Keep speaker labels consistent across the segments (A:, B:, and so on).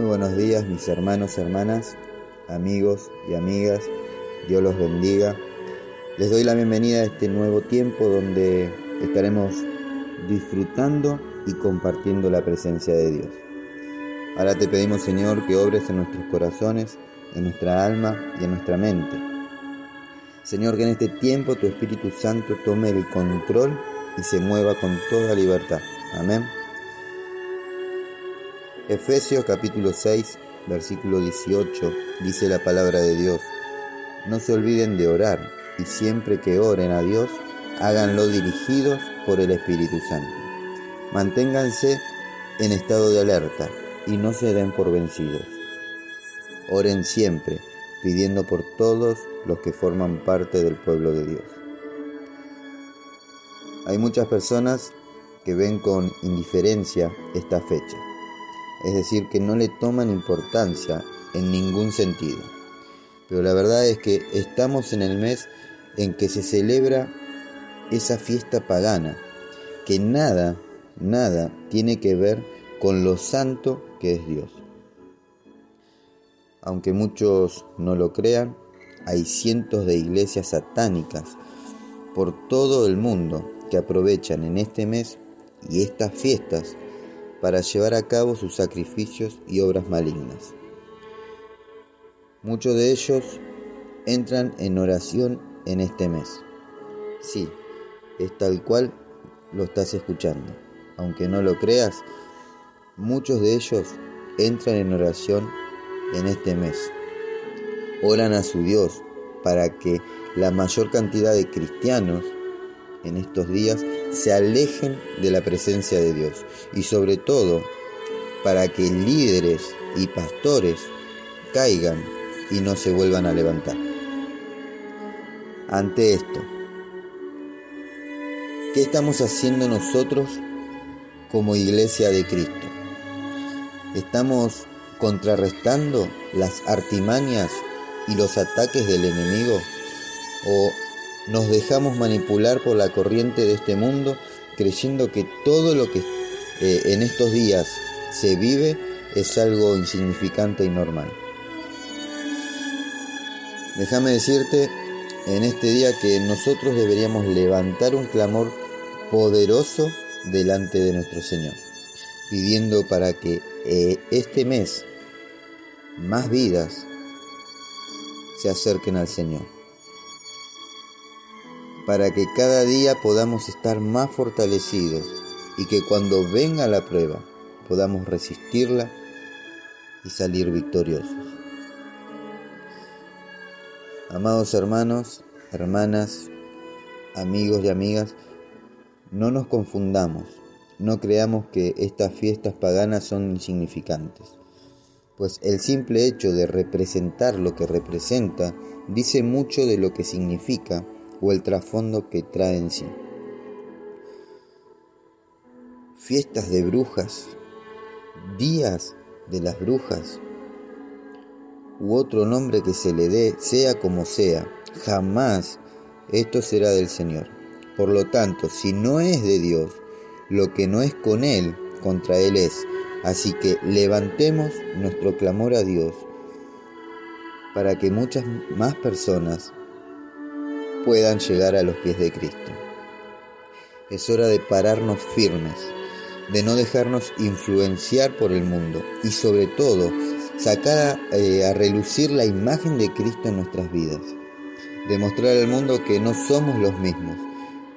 A: Muy buenos días mis hermanos, hermanas, amigos y amigas. Dios los bendiga. Les doy la bienvenida a este nuevo tiempo donde estaremos disfrutando y compartiendo la presencia de Dios. Ahora te pedimos Señor que obres en nuestros corazones, en nuestra alma y en nuestra mente. Señor, que en este tiempo tu Espíritu Santo tome el control y se mueva con toda libertad. Amén. Efesios capítulo 6, versículo 18, dice la palabra de Dios. No se olviden de orar y siempre que oren a Dios, háganlo dirigidos por el Espíritu Santo. Manténganse en estado de alerta y no se den por vencidos. Oren siempre, pidiendo por todos los que forman parte del pueblo de Dios. Hay muchas personas que ven con indiferencia esta fecha es decir, que no le toman importancia en ningún sentido. Pero la verdad es que estamos en el mes en que se celebra esa fiesta pagana, que nada, nada tiene que ver con lo santo que es Dios. Aunque muchos no lo crean, hay cientos de iglesias satánicas por todo el mundo que aprovechan en este mes y estas fiestas para llevar a cabo sus sacrificios y obras malignas. Muchos de ellos entran en oración en este mes. Sí, es tal cual lo estás escuchando. Aunque no lo creas, muchos de ellos entran en oración en este mes. Oran a su Dios para que la mayor cantidad de cristianos en estos días se alejen de la presencia de Dios y sobre todo para que líderes y pastores caigan y no se vuelvan a levantar. Ante esto, ¿qué estamos haciendo nosotros como iglesia de Cristo? ¿Estamos contrarrestando las artimañas y los ataques del enemigo? ¿O nos dejamos manipular por la corriente de este mundo, creyendo que todo lo que eh, en estos días se vive es algo insignificante y normal. Déjame decirte en este día que nosotros deberíamos levantar un clamor poderoso delante de nuestro Señor, pidiendo para que eh, este mes más vidas se acerquen al Señor para que cada día podamos estar más fortalecidos y que cuando venga la prueba podamos resistirla y salir victoriosos. Amados hermanos, hermanas, amigos y amigas, no nos confundamos, no creamos que estas fiestas paganas son insignificantes, pues el simple hecho de representar lo que representa dice mucho de lo que significa o el trasfondo que trae en sí. Fiestas de brujas, días de las brujas, u otro nombre que se le dé, sea como sea, jamás esto será del Señor. Por lo tanto, si no es de Dios, lo que no es con Él, contra Él es. Así que levantemos nuestro clamor a Dios para que muchas más personas puedan llegar a los pies de Cristo. Es hora de pararnos firmes, de no dejarnos influenciar por el mundo y sobre todo sacar eh, a relucir la imagen de Cristo en nuestras vidas. Demostrar al mundo que no somos los mismos,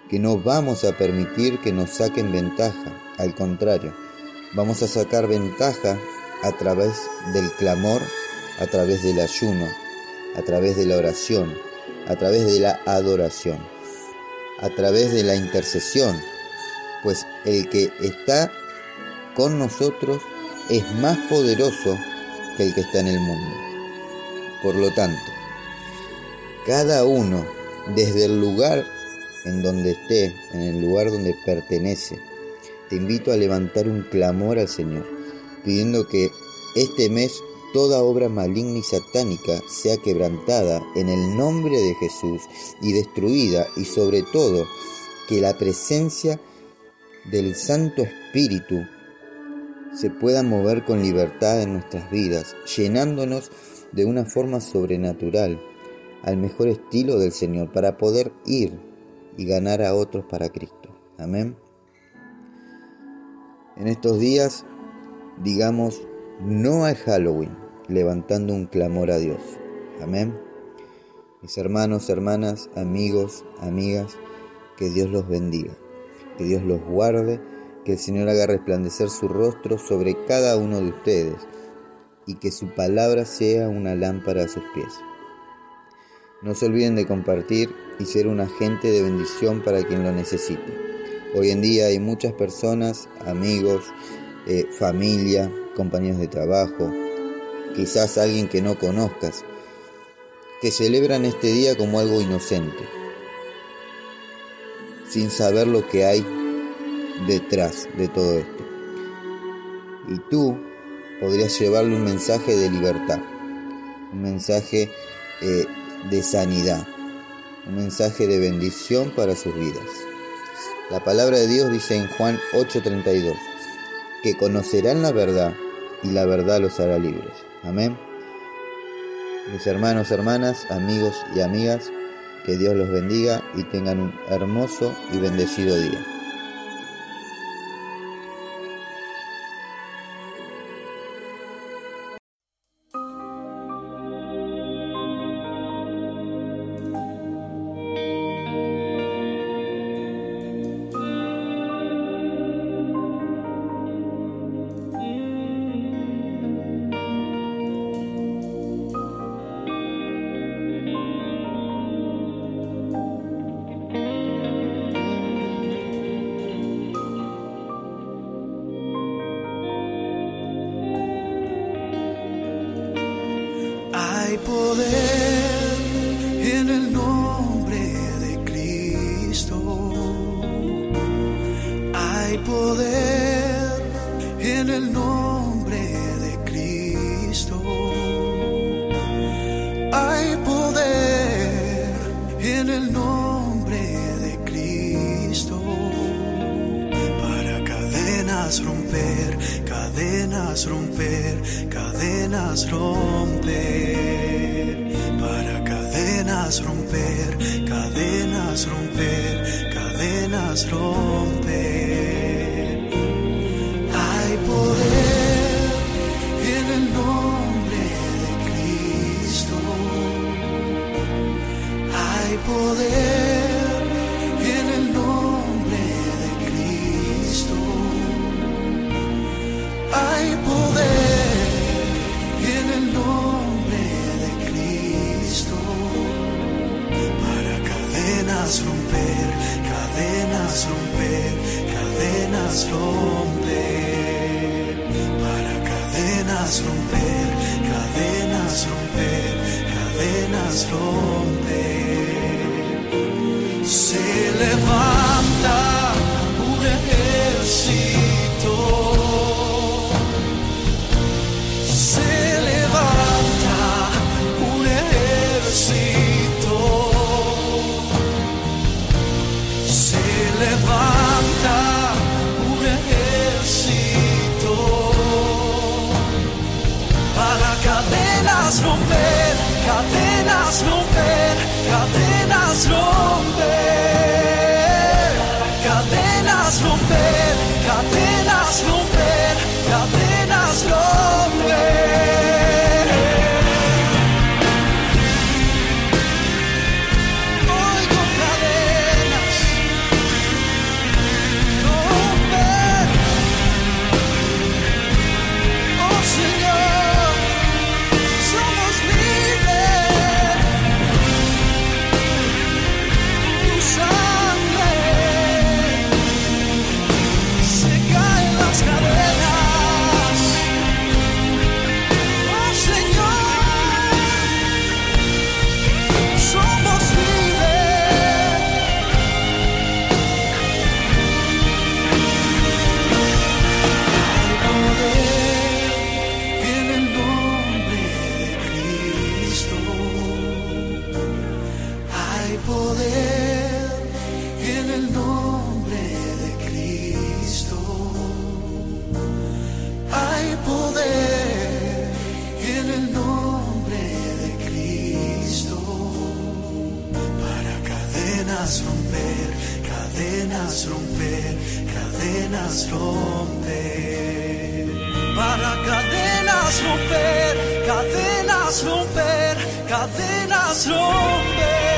A: que no vamos a permitir que nos saquen ventaja, al contrario, vamos a sacar ventaja a través del clamor, a través del ayuno, a través de la oración, a través de la adoración, a través de la intercesión, pues el que está con nosotros es más poderoso que el que está en el mundo. Por lo tanto, cada uno, desde el lugar en donde esté, en el lugar donde pertenece, te invito a levantar un clamor al Señor, pidiendo que este mes toda obra maligna y satánica sea quebrantada en el nombre de Jesús y destruida y sobre todo que la presencia del Santo Espíritu se pueda mover con libertad en nuestras vidas, llenándonos de una forma sobrenatural, al mejor estilo del Señor, para poder ir y ganar a otros para Cristo. Amén. En estos días, digamos, no hay Halloween, levantando un clamor a Dios. Amén. Mis hermanos, hermanas, amigos, amigas, que Dios los bendiga, que Dios los guarde, que el Señor haga resplandecer su rostro sobre cada uno de ustedes y que su palabra sea una lámpara a sus pies. No se olviden de compartir y ser un agente de bendición para quien lo necesite. Hoy en día hay muchas personas, amigos, eh, familia, compañeros de trabajo, quizás alguien que no conozcas, que celebran este día como algo inocente, sin saber lo que hay detrás de todo esto. Y tú podrías llevarle un mensaje de libertad, un mensaje eh, de sanidad, un mensaje de bendición para sus vidas. La palabra de Dios dice en Juan 8:32, que conocerán la verdad y la verdad los hará libres. Amén. Mis hermanos, hermanas, amigos y amigas, que Dios los bendiga y tengan un hermoso y bendecido día.
B: Poder en el nombre de Cristo. Hay poder en el nombre de Cristo. Hay poder en el nombre de Cristo. Para cadenas romper, cadenas romper, cadenas romper. Cadenas romper, cadenas romper, cadenas romper. Hay poder en el nombre de Cristo. Hay poder cadenas romper. Se levanta un ejército. Se levanta un ejército. Se levanta un ejército. Para cadenas romper, cadenas romper, cadenas romper. Cadenas romper, cadenas romper, cadenas romper, cadenas romper. Para cadenas romper, cadenas romper, cadenas romper.